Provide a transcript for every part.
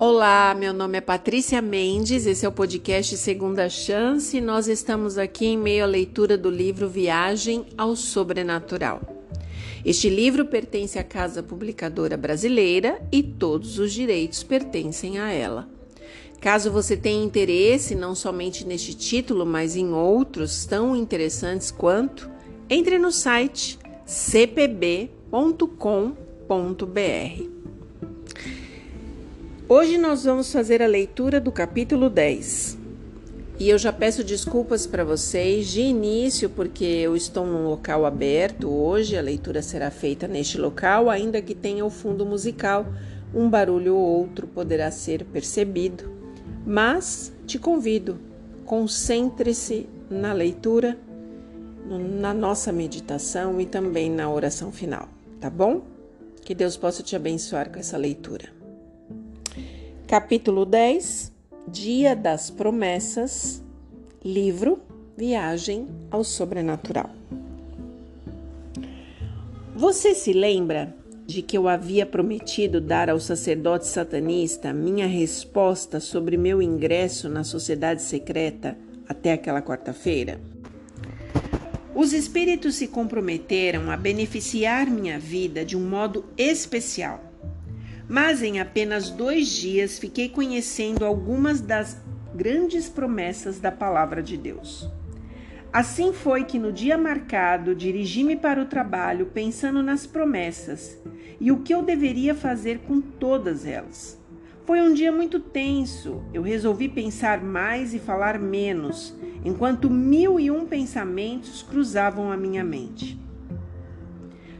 Olá, meu nome é Patrícia Mendes, esse é o podcast Segunda Chance e nós estamos aqui em meio à leitura do livro Viagem ao Sobrenatural. Este livro pertence à Casa Publicadora Brasileira e todos os direitos pertencem a ela. Caso você tenha interesse não somente neste título, mas em outros tão interessantes quanto, entre no site cpb.com.br. Hoje nós vamos fazer a leitura do capítulo 10. E eu já peço desculpas para vocês de início, porque eu estou num local aberto hoje, a leitura será feita neste local, ainda que tenha o fundo musical, um barulho ou outro poderá ser percebido. Mas te convido, concentre-se na leitura, na nossa meditação e também na oração final, tá bom? Que Deus possa te abençoar com essa leitura. Capítulo 10 Dia das Promessas, livro Viagem ao Sobrenatural. Você se lembra de que eu havia prometido dar ao sacerdote satanista minha resposta sobre meu ingresso na sociedade secreta até aquela quarta-feira? Os espíritos se comprometeram a beneficiar minha vida de um modo especial mas em apenas dois dias fiquei conhecendo algumas das grandes promessas da Palavra de Deus. Assim foi que no dia marcado dirigi-me para o trabalho pensando nas promessas e o que eu deveria fazer com todas elas. Foi um dia muito tenso. Eu resolvi pensar mais e falar menos, enquanto mil e um pensamentos cruzavam a minha mente.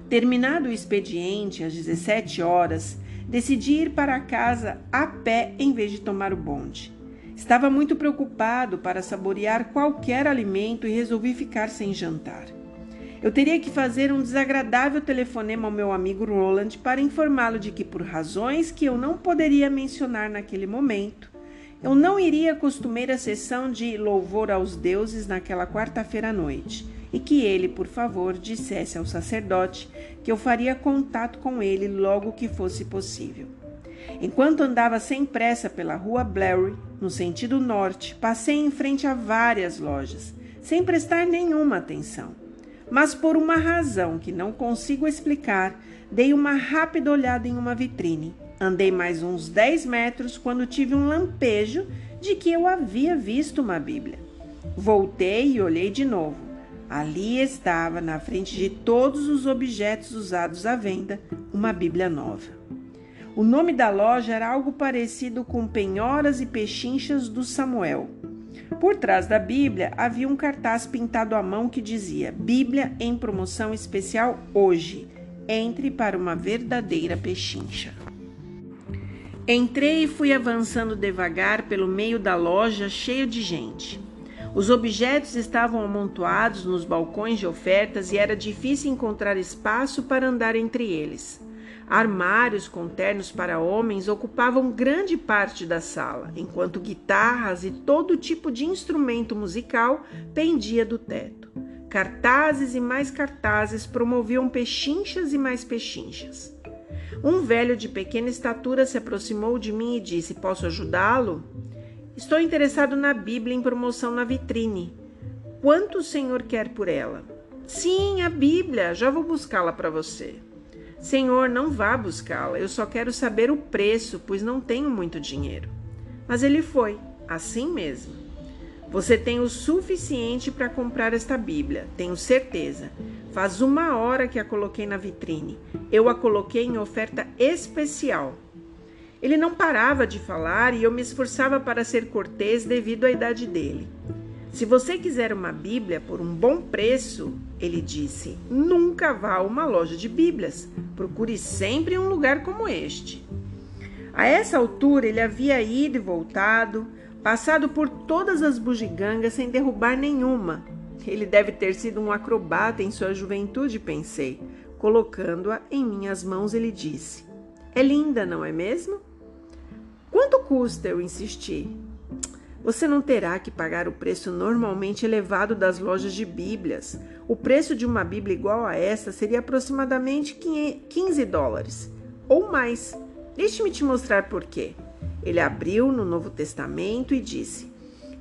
Terminado o expediente, às 17 horas, decidi ir para casa a pé em vez de tomar o bonde. Estava muito preocupado para saborear qualquer alimento e resolvi ficar sem jantar. Eu teria que fazer um desagradável telefonema ao meu amigo Roland para informá-lo de que, por razões que eu não poderia mencionar naquele momento, eu não iria à costumeira sessão de louvor aos deuses naquela quarta-feira à noite e que ele, por favor, dissesse ao sacerdote que eu faria contato com ele logo que fosse possível. Enquanto andava sem pressa pela rua Blairy, no sentido norte, passei em frente a várias lojas, sem prestar nenhuma atenção. Mas por uma razão que não consigo explicar, dei uma rápida olhada em uma vitrine. Andei mais uns 10 metros quando tive um lampejo de que eu havia visto uma Bíblia. Voltei e olhei de novo. Ali estava, na frente de todos os objetos usados à venda, uma Bíblia nova. O nome da loja era algo parecido com Penhoras e Pechinchas do Samuel. Por trás da Bíblia havia um cartaz pintado à mão que dizia: Bíblia em promoção especial hoje. Entre para uma verdadeira pechincha. Entrei e fui avançando devagar pelo meio da loja cheio de gente. Os objetos estavam amontoados nos balcões de ofertas e era difícil encontrar espaço para andar entre eles. Armários com ternos para homens ocupavam grande parte da sala, enquanto guitarras e todo tipo de instrumento musical pendia do teto. Cartazes e mais cartazes promoviam pechinchas e mais pechinchas. Um velho de pequena estatura se aproximou de mim e disse: Posso ajudá-lo? Estou interessado na Bíblia em promoção na vitrine. Quanto o senhor quer por ela? Sim, a Bíblia. Já vou buscá-la para você. Senhor, não vá buscá-la. Eu só quero saber o preço, pois não tenho muito dinheiro. Mas ele foi, assim mesmo. Você tem o suficiente para comprar esta Bíblia, tenho certeza. Faz uma hora que a coloquei na vitrine. Eu a coloquei em oferta especial. Ele não parava de falar e eu me esforçava para ser cortês devido à idade dele. Se você quiser uma Bíblia por um bom preço, ele disse, nunca vá a uma loja de Bíblias. Procure sempre um lugar como este. A essa altura ele havia ido e voltado, passado por todas as bugigangas sem derrubar nenhuma. Ele deve ter sido um acrobata em sua juventude, pensei. Colocando-a em minhas mãos, ele disse: É linda, não é mesmo? Quanto custa? Eu insisti. Você não terá que pagar o preço normalmente elevado das lojas de Bíblias. O preço de uma Bíblia igual a essa seria aproximadamente 15 dólares ou mais. Deixe-me te mostrar por quê. Ele abriu no Novo Testamento e disse: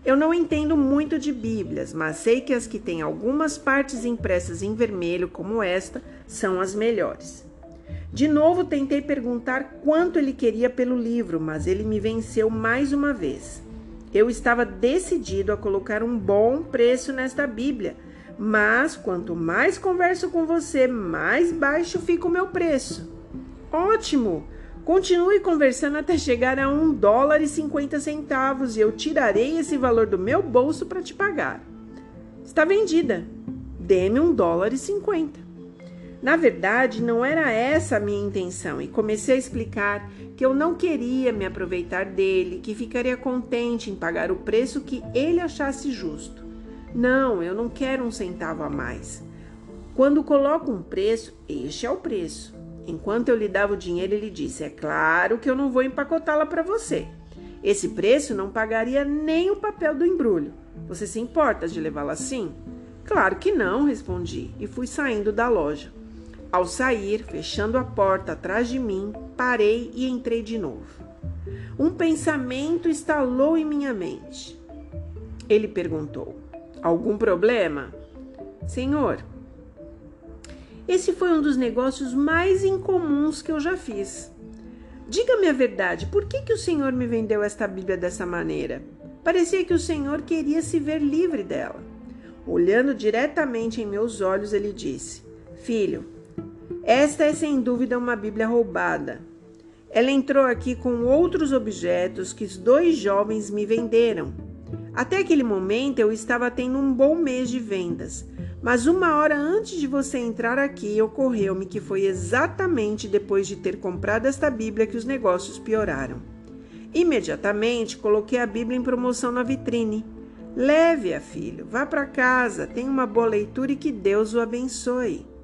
Eu não entendo muito de Bíblias, mas sei que as que têm algumas partes impressas em vermelho, como esta, são as melhores. De novo tentei perguntar quanto ele queria pelo livro, mas ele me venceu mais uma vez. Eu estava decidido a colocar um bom preço nesta Bíblia, mas quanto mais converso com você, mais baixo fica o meu preço. Ótimo! Continue conversando até chegar a um dólar e cinquenta centavos e eu tirarei esse valor do meu bolso para te pagar. Está vendida. Dê-me um dólar e cinquenta. Na verdade, não era essa a minha intenção e comecei a explicar que eu não queria me aproveitar dele, que ficaria contente em pagar o preço que ele achasse justo. Não, eu não quero um centavo a mais. Quando coloco um preço, este é o preço. Enquanto eu lhe dava o dinheiro, ele disse: É claro que eu não vou empacotá-la para você. Esse preço não pagaria nem o papel do embrulho. Você se importa de levá-la assim? Claro que não, respondi e fui saindo da loja. Ao sair, fechando a porta atrás de mim, parei e entrei de novo. Um pensamento estalou em minha mente. Ele perguntou: Algum problema? Senhor, esse foi um dos negócios mais incomuns que eu já fiz. Diga-me a verdade, por que, que o Senhor me vendeu esta Bíblia dessa maneira? Parecia que o Senhor queria se ver livre dela. Olhando diretamente em meus olhos, ele disse: Filho, esta é sem dúvida uma Bíblia roubada. Ela entrou aqui com outros objetos que os dois jovens me venderam. Até aquele momento eu estava tendo um bom mês de vendas, mas uma hora antes de você entrar aqui, ocorreu-me que foi exatamente depois de ter comprado esta Bíblia que os negócios pioraram. Imediatamente coloquei a Bíblia em promoção na vitrine. Leve-a, filho, vá para casa, tenha uma boa leitura e que Deus o abençoe.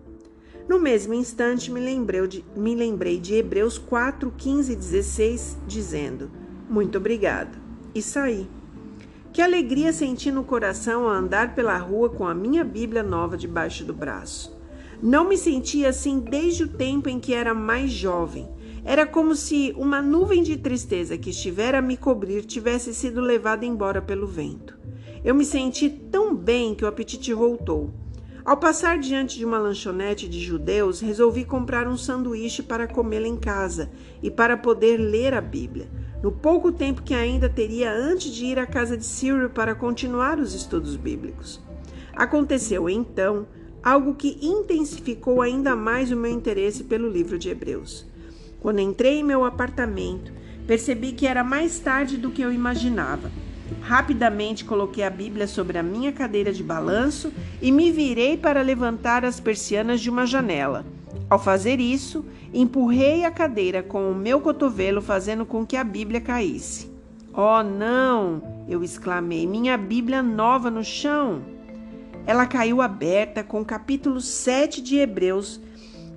No mesmo instante, me lembrei de, me lembrei de Hebreus 4, 15 e 16, dizendo: Muito obrigado. E saí. Que alegria senti no coração ao andar pela rua com a minha Bíblia nova debaixo do braço. Não me sentia assim desde o tempo em que era mais jovem. Era como se uma nuvem de tristeza que estivera a me cobrir tivesse sido levada embora pelo vento. Eu me senti tão bem que o apetite voltou. Ao passar diante de uma lanchonete de judeus, resolvi comprar um sanduíche para comê-la em casa e para poder ler a Bíblia, no pouco tempo que ainda teria antes de ir à casa de Cyril para continuar os estudos bíblicos. Aconteceu então algo que intensificou ainda mais o meu interesse pelo livro de Hebreus. Quando entrei em meu apartamento, percebi que era mais tarde do que eu imaginava. Rapidamente coloquei a Bíblia sobre a minha cadeira de balanço e me virei para levantar as persianas de uma janela. Ao fazer isso, empurrei a cadeira com o meu cotovelo, fazendo com que a Bíblia caísse. Oh, não! Eu exclamei. Minha Bíblia nova no chão! Ela caiu aberta com o capítulo 7 de Hebreus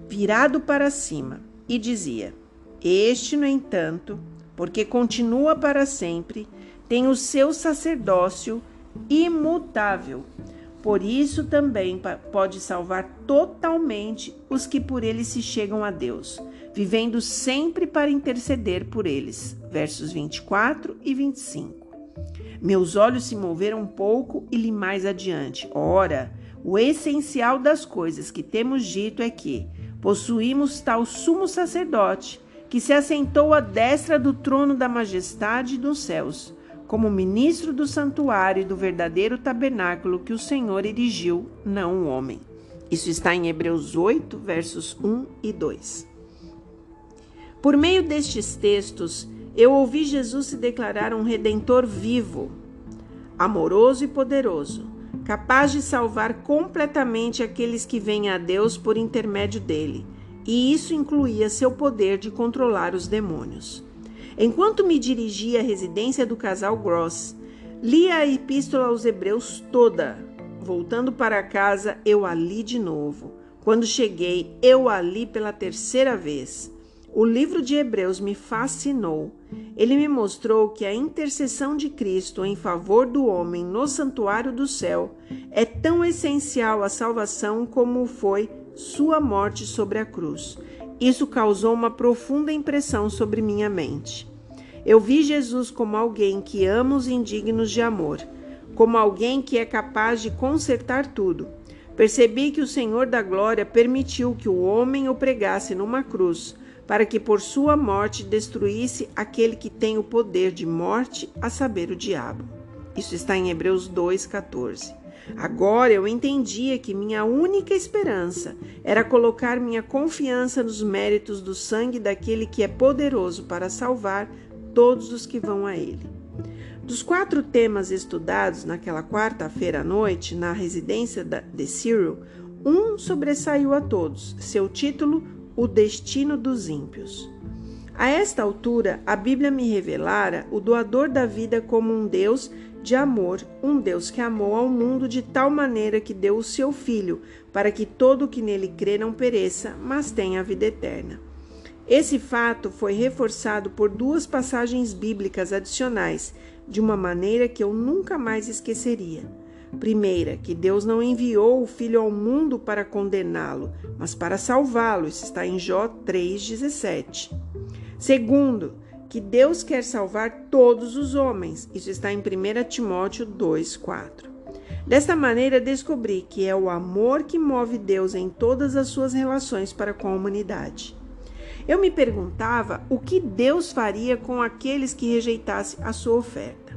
virado para cima e dizia: Este, no entanto, porque continua para sempre, tem o seu sacerdócio imutável. Por isso também pode salvar totalmente os que por ele se chegam a Deus, vivendo sempre para interceder por eles. Versos 24 e 25. Meus olhos se moveram um pouco e li mais adiante. Ora, o essencial das coisas que temos dito é que possuímos tal sumo sacerdote que se assentou à destra do trono da majestade dos céus como ministro do santuário e do verdadeiro tabernáculo que o Senhor erigiu, não o homem. Isso está em Hebreus 8, versos 1 e 2. Por meio destes textos, eu ouvi Jesus se declarar um redentor vivo, amoroso e poderoso, capaz de salvar completamente aqueles que vêm a Deus por intermédio dele, e isso incluía seu poder de controlar os demônios. Enquanto me dirigia à residência do casal Gross, li a epístola aos Hebreus toda. Voltando para casa, eu a li de novo. Quando cheguei, eu a li pela terceira vez. O livro de Hebreus me fascinou. Ele me mostrou que a intercessão de Cristo em favor do homem no santuário do céu é tão essencial à salvação como foi sua morte sobre a cruz. Isso causou uma profunda impressão sobre minha mente. Eu vi Jesus como alguém que ama os indignos de amor, como alguém que é capaz de consertar tudo. Percebi que o Senhor da Glória permitiu que o homem o pregasse numa cruz, para que por sua morte destruísse aquele que tem o poder de morte, a saber, o diabo. Isso está em Hebreus 2,14. Agora eu entendia que minha única esperança era colocar minha confiança nos méritos do sangue daquele que é poderoso para salvar todos os que vão a ele. Dos quatro temas estudados naquela quarta-feira à noite na residência de Cyril, um sobressaiu a todos, seu título, O Destino dos Ímpios. A esta altura, a Bíblia me revelara o doador da vida como um Deus de amor, um Deus que amou ao mundo de tal maneira que deu o seu Filho, para que todo o que nele crê não pereça, mas tenha a vida eterna. Esse fato foi reforçado por duas passagens bíblicas adicionais, de uma maneira que eu nunca mais esqueceria. Primeira, que Deus não enviou o Filho ao mundo para condená-lo, mas para salvá-lo. Isso está em Jó 3,17. Segundo, que Deus quer salvar todos os homens. Isso está em 1 Timóteo 2,4. Desta maneira, descobri que é o amor que move Deus em todas as suas relações para com a humanidade. Eu me perguntava o que Deus faria com aqueles que rejeitassem a sua oferta.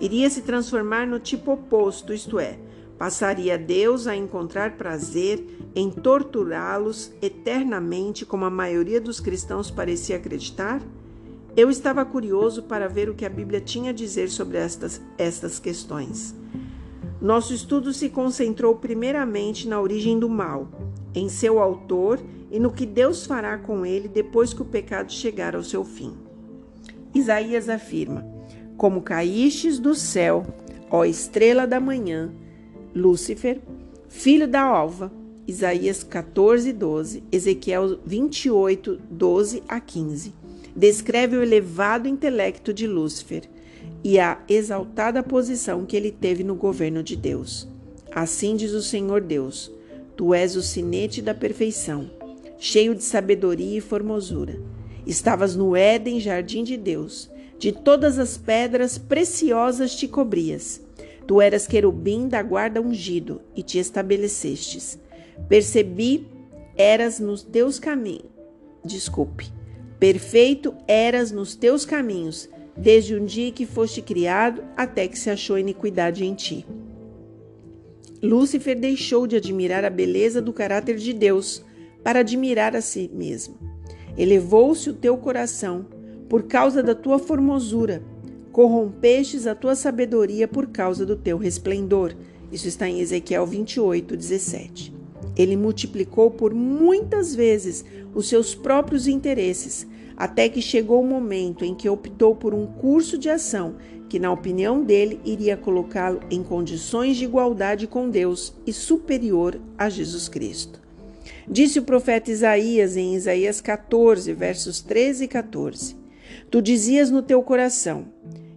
Iria se transformar no tipo oposto, isto é, passaria Deus a encontrar prazer em torturá-los eternamente, como a maioria dos cristãos parecia acreditar? Eu estava curioso para ver o que a Bíblia tinha a dizer sobre estas, estas questões. Nosso estudo se concentrou primeiramente na origem do mal, em seu autor e no que Deus fará com ele depois que o pecado chegar ao seu fim. Isaías afirma: Como caístes do céu, ó estrela da manhã, Lúcifer, filho da alva. Isaías 14, 12, Ezequiel 28, 12 a 15. Descreve o elevado intelecto de Lúcifer e a exaltada posição que ele teve no governo de Deus. Assim diz o Senhor Deus: Tu és o sinete da perfeição cheio de sabedoria e formosura. Estavas no Éden, jardim de Deus. De todas as pedras preciosas te cobrias. Tu eras querubim da guarda ungido e te estabelecestes. Percebi, eras nos teus caminhos. Desculpe. Perfeito eras nos teus caminhos, desde um dia que foste criado até que se achou iniquidade em ti. Lúcifer deixou de admirar a beleza do caráter de Deus para admirar a si mesmo. Elevou-se o teu coração por causa da tua formosura, corrompestes a tua sabedoria por causa do teu resplendor. Isso está em Ezequiel 28, 17. Ele multiplicou por muitas vezes os seus próprios interesses, até que chegou o momento em que optou por um curso de ação que, na opinião dele, iria colocá-lo em condições de igualdade com Deus e superior a Jesus Cristo. Disse o profeta Isaías em Isaías 14, versos 13 e 14: Tu dizias no teu coração: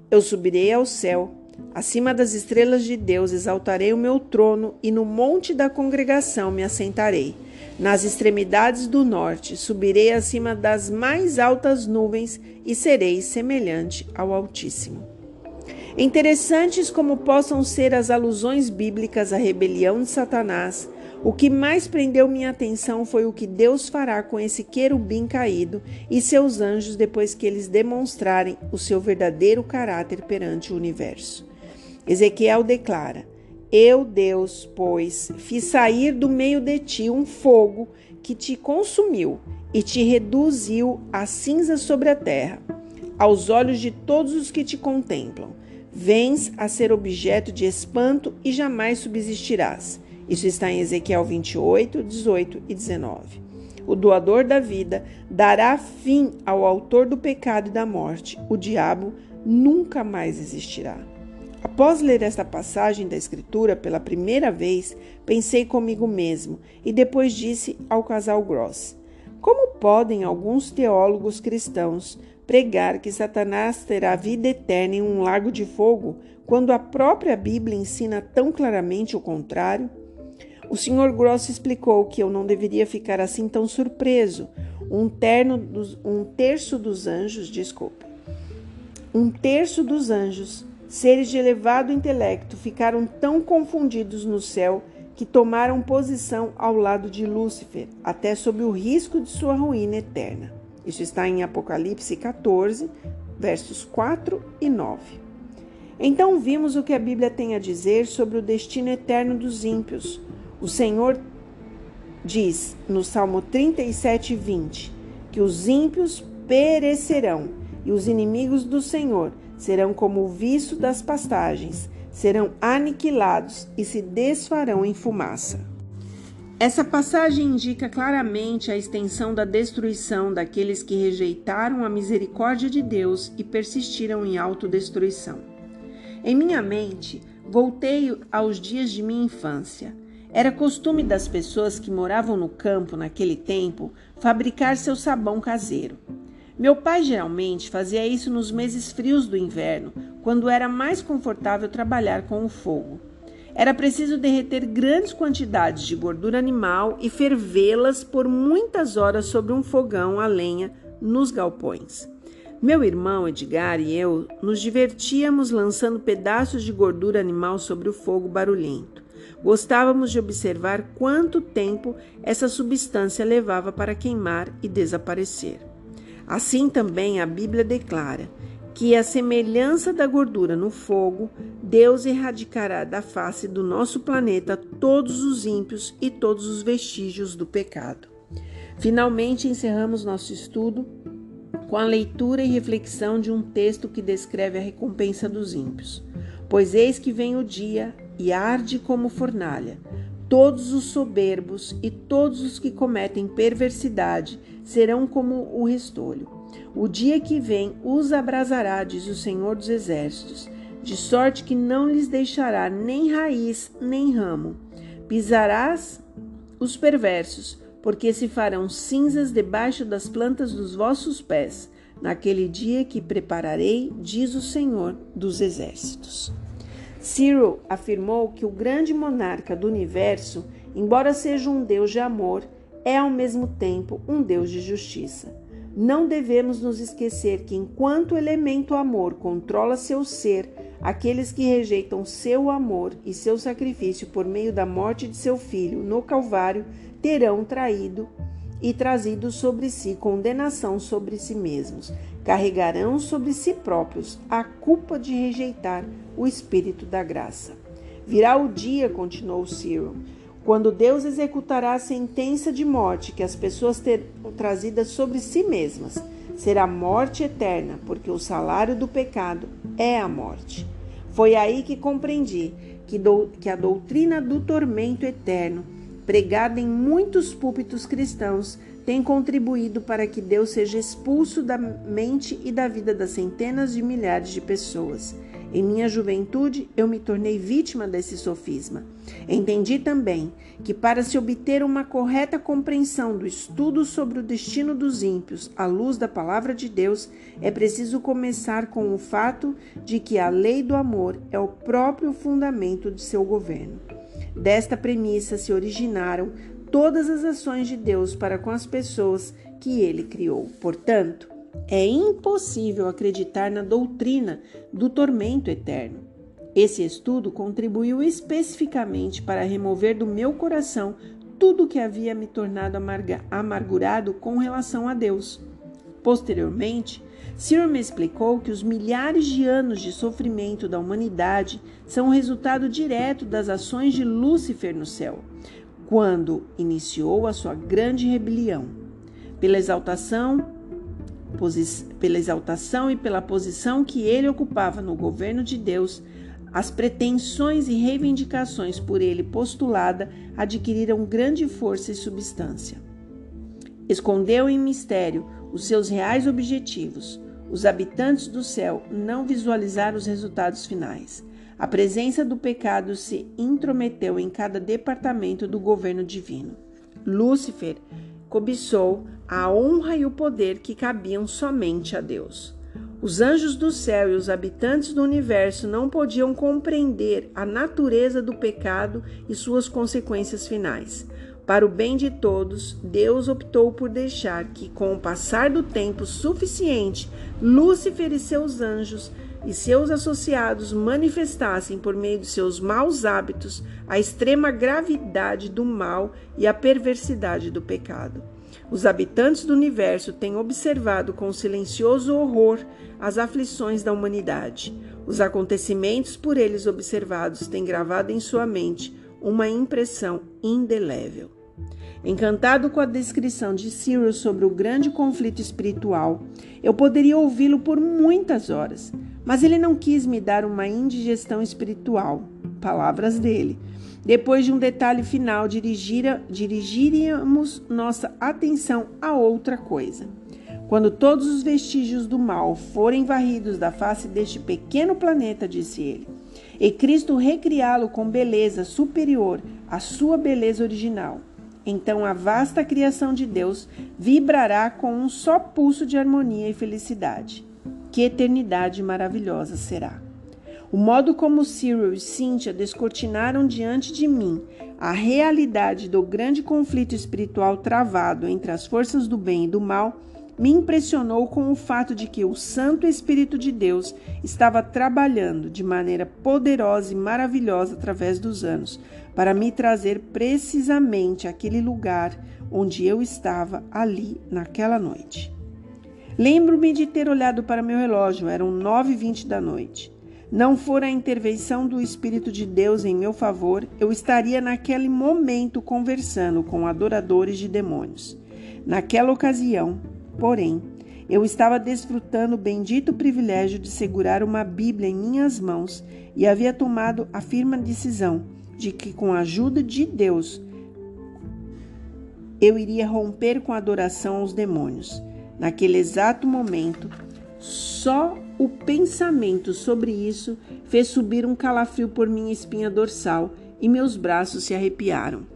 Eu subirei ao céu, acima das estrelas de Deus exaltarei o meu trono e no monte da congregação me assentarei. Nas extremidades do norte subirei acima das mais altas nuvens e serei semelhante ao Altíssimo. Interessantes como possam ser as alusões bíblicas à rebelião de Satanás, o que mais prendeu minha atenção foi o que Deus fará com esse querubim caído e seus anjos depois que eles demonstrarem o seu verdadeiro caráter perante o universo. Ezequiel declara: Eu, Deus, pois, fiz sair do meio de ti um fogo que te consumiu e te reduziu a cinza sobre a terra, aos olhos de todos os que te contemplam. Vens a ser objeto de espanto e jamais subsistirás. Isso está em Ezequiel 28, 18 e 19. O doador da vida dará fim ao autor do pecado e da morte. O diabo nunca mais existirá. Após ler esta passagem da Escritura pela primeira vez, pensei comigo mesmo e depois disse ao casal Gross: Como podem alguns teólogos cristãos pregar que Satanás terá vida eterna em um lago de fogo quando a própria Bíblia ensina tão claramente o contrário? O Sr. Gross explicou que eu não deveria ficar assim tão surpreso. Um, terno dos, um terço dos anjos, desculpe, Um terço dos anjos, seres de elevado intelecto, ficaram tão confundidos no céu que tomaram posição ao lado de Lúcifer, até sob o risco de sua ruína eterna. Isso está em Apocalipse 14, versos 4 e 9. Então vimos o que a Bíblia tem a dizer sobre o destino eterno dos ímpios. O Senhor diz no Salmo 37, 20, que os ímpios perecerão e os inimigos do Senhor serão como o viço das pastagens, serão aniquilados e se desfarão em fumaça. Essa passagem indica claramente a extensão da destruição daqueles que rejeitaram a misericórdia de Deus e persistiram em autodestruição. Em minha mente, voltei aos dias de minha infância. Era costume das pessoas que moravam no campo naquele tempo fabricar seu sabão caseiro. Meu pai geralmente fazia isso nos meses frios do inverno, quando era mais confortável trabalhar com o fogo. Era preciso derreter grandes quantidades de gordura animal e fervê-las por muitas horas sobre um fogão a lenha nos galpões. Meu irmão Edgar e eu nos divertíamos lançando pedaços de gordura animal sobre o fogo barulhento. Gostávamos de observar quanto tempo essa substância levava para queimar e desaparecer. Assim também a Bíblia declara que, a semelhança da gordura no fogo, Deus erradicará da face do nosso planeta todos os ímpios e todos os vestígios do pecado. Finalmente encerramos nosso estudo com a leitura e reflexão de um texto que descreve a recompensa dos ímpios. Pois eis que vem o dia e arde como fornalha. Todos os soberbos e todos os que cometem perversidade serão como o restolho. O dia que vem os abrasará, diz o Senhor dos Exércitos, de sorte que não lhes deixará nem raiz nem ramo. Pisarás os perversos, porque se farão cinzas debaixo das plantas dos vossos pés, naquele dia que prepararei, diz o Senhor dos Exércitos. Cyril afirmou que o grande monarca do universo, embora seja um Deus de amor, é ao mesmo tempo um Deus de justiça. Não devemos nos esquecer que, enquanto o elemento amor controla seu ser, aqueles que rejeitam seu amor e seu sacrifício por meio da morte de seu filho no Calvário terão traído e trazido sobre si condenação sobre si mesmos, carregarão sobre si próprios a culpa de rejeitar o Espírito da graça. Virá o dia, continuou Cyril, quando Deus executará a sentença de morte que as pessoas terão trazidas sobre si mesmas. Será morte eterna, porque o salário do pecado é a morte. Foi aí que compreendi que, do, que a doutrina do tormento eterno pregada em muitos púlpitos cristãos, tem contribuído para que Deus seja expulso da mente e da vida das centenas de milhares de pessoas. Em minha juventude, eu me tornei vítima desse sofisma. Entendi também que, para se obter uma correta compreensão do estudo sobre o destino dos ímpios à luz da palavra de Deus, é preciso começar com o fato de que a lei do amor é o próprio fundamento de seu governo. Desta premissa se originaram todas as ações de Deus para com as pessoas que ele criou. Portanto, é impossível acreditar na doutrina do tormento eterno. Esse estudo contribuiu especificamente para remover do meu coração tudo que havia me tornado amargurado com relação a Deus. Posteriormente, Cyril me explicou que os milhares de anos de sofrimento da humanidade são o resultado direto das ações de Lúcifer no céu, quando iniciou a sua grande rebelião. Pela exaltação, pela exaltação e pela posição que ele ocupava no governo de Deus, as pretensões e reivindicações por ele postulada adquiriram grande força e substância. Escondeu em mistério os seus reais objetivos, os habitantes do céu não visualizaram os resultados finais. A presença do pecado se intrometeu em cada departamento do governo divino. Lúcifer cobiçou a honra e o poder que cabiam somente a Deus. Os anjos do céu e os habitantes do universo não podiam compreender a natureza do pecado e suas consequências finais. Para o bem de todos, Deus optou por deixar que, com o passar do tempo suficiente, Lúcifer e seus anjos e seus associados manifestassem por meio de seus maus hábitos a extrema gravidade do mal e a perversidade do pecado. Os habitantes do universo têm observado com silencioso horror as aflições da humanidade. Os acontecimentos por eles observados têm gravado em sua mente uma impressão indelével. Encantado com a descrição de Cyril sobre o grande conflito espiritual, eu poderia ouvi-lo por muitas horas, mas ele não quis me dar uma indigestão espiritual. Palavras dele. Depois de um detalhe final, dirigir, dirigiríamos nossa atenção a outra coisa. Quando todos os vestígios do mal forem varridos da face deste pequeno planeta, disse ele, e Cristo recriá-lo com beleza superior à sua beleza original, então a vasta criação de Deus vibrará com um só pulso de harmonia e felicidade. Que eternidade maravilhosa será! O modo como Cyril e Cynthia descortinaram diante de mim a realidade do grande conflito espiritual travado entre as forças do bem e do mal me impressionou com o fato de que o Santo Espírito de Deus estava trabalhando de maneira poderosa e maravilhosa através dos anos para me trazer precisamente aquele lugar onde eu estava ali naquela noite. Lembro-me de ter olhado para meu relógio, eram nove e vinte da noite. Não fora a intervenção do Espírito de Deus em meu favor, eu estaria naquele momento conversando com adoradores de demônios. Naquela ocasião, porém, eu estava desfrutando o bendito privilégio de segurar uma Bíblia em minhas mãos e havia tomado a firme decisão de que, com a ajuda de Deus, eu iria romper com a adoração aos demônios. Naquele exato momento, só o pensamento sobre isso fez subir um calafrio por minha espinha dorsal e meus braços se arrepiaram.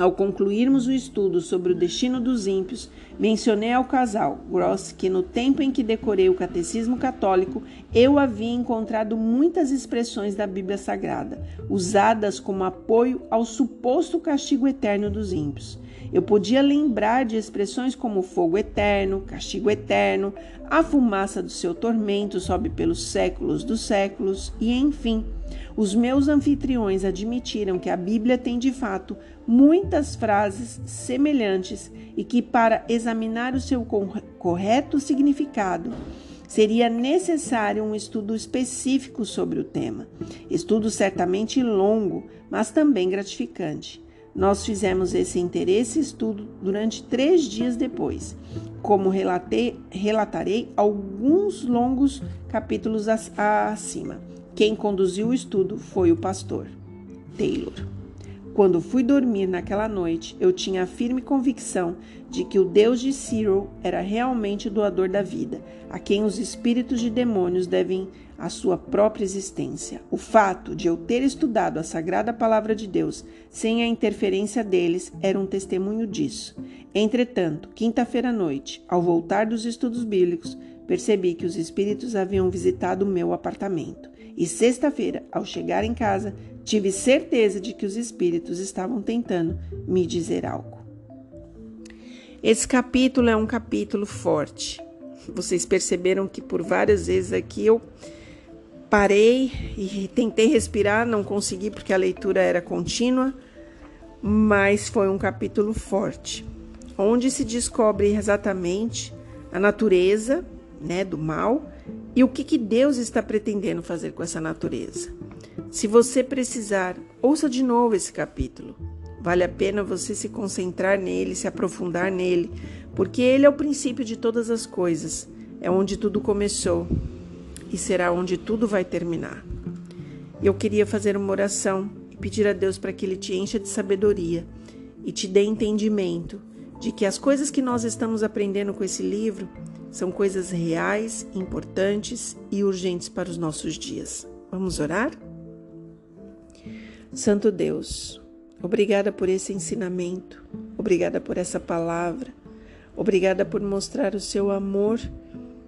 Ao concluirmos o estudo sobre o destino dos ímpios, mencionei ao casal Gross que no tempo em que decorei o catecismo católico, eu havia encontrado muitas expressões da Bíblia Sagrada, usadas como apoio ao suposto castigo eterno dos ímpios. Eu podia lembrar de expressões como fogo eterno, castigo eterno, a fumaça do seu tormento sobe pelos séculos dos séculos e, enfim, os meus anfitriões admitiram que a Bíblia tem de fato muitas frases semelhantes e que, para examinar o seu correto significado, seria necessário um estudo específico sobre o tema. Estudo certamente longo, mas também gratificante. Nós fizemos esse interesse estudo durante três dias depois. Como relatei, relatarei alguns longos capítulos acima. Quem conduziu o estudo foi o pastor Taylor. Quando fui dormir naquela noite, eu tinha a firme convicção de que o Deus de Cyril era realmente o doador da vida, a quem os espíritos de demônios devem a sua própria existência. O fato de eu ter estudado a sagrada palavra de Deus sem a interferência deles era um testemunho disso. Entretanto, quinta-feira à noite, ao voltar dos estudos bíblicos, percebi que os espíritos haviam visitado o meu apartamento. E sexta-feira, ao chegar em casa, tive certeza de que os espíritos estavam tentando me dizer algo. Esse capítulo é um capítulo forte. Vocês perceberam que por várias vezes aqui eu parei e tentei respirar, não consegui porque a leitura era contínua, mas foi um capítulo forte, onde se descobre exatamente a natureza, né, do mal e o que, que Deus está pretendendo fazer com essa natureza. Se você precisar, ouça de novo esse capítulo. Vale a pena você se concentrar nele, se aprofundar nele, porque ele é o princípio de todas as coisas, é onde tudo começou e será onde tudo vai terminar. Eu queria fazer uma oração e pedir a Deus para que Ele te encha de sabedoria e te dê entendimento de que as coisas que nós estamos aprendendo com esse livro são coisas reais, importantes e urgentes para os nossos dias. Vamos orar? Santo Deus, obrigada por esse ensinamento, obrigada por essa palavra, obrigada por mostrar o seu amor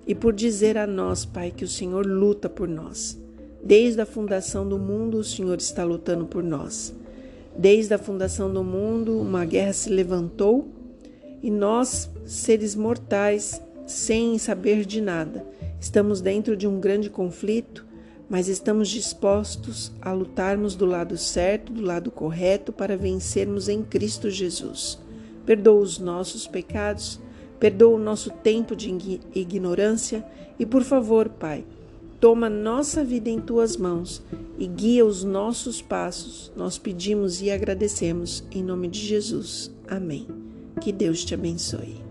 e por dizer a nós, Pai, que o Senhor luta por nós. Desde a fundação do mundo, o Senhor está lutando por nós. Desde a fundação do mundo, uma guerra se levantou e nós, seres mortais, sem saber de nada, estamos dentro de um grande conflito, mas estamos dispostos a lutarmos do lado certo, do lado correto, para vencermos em Cristo Jesus. Perdoa os nossos pecados, perdoa o nosso tempo de ignorância e, por favor, Pai, toma nossa vida em tuas mãos e guia os nossos passos. Nós pedimos e agradecemos em nome de Jesus. Amém. Que Deus te abençoe.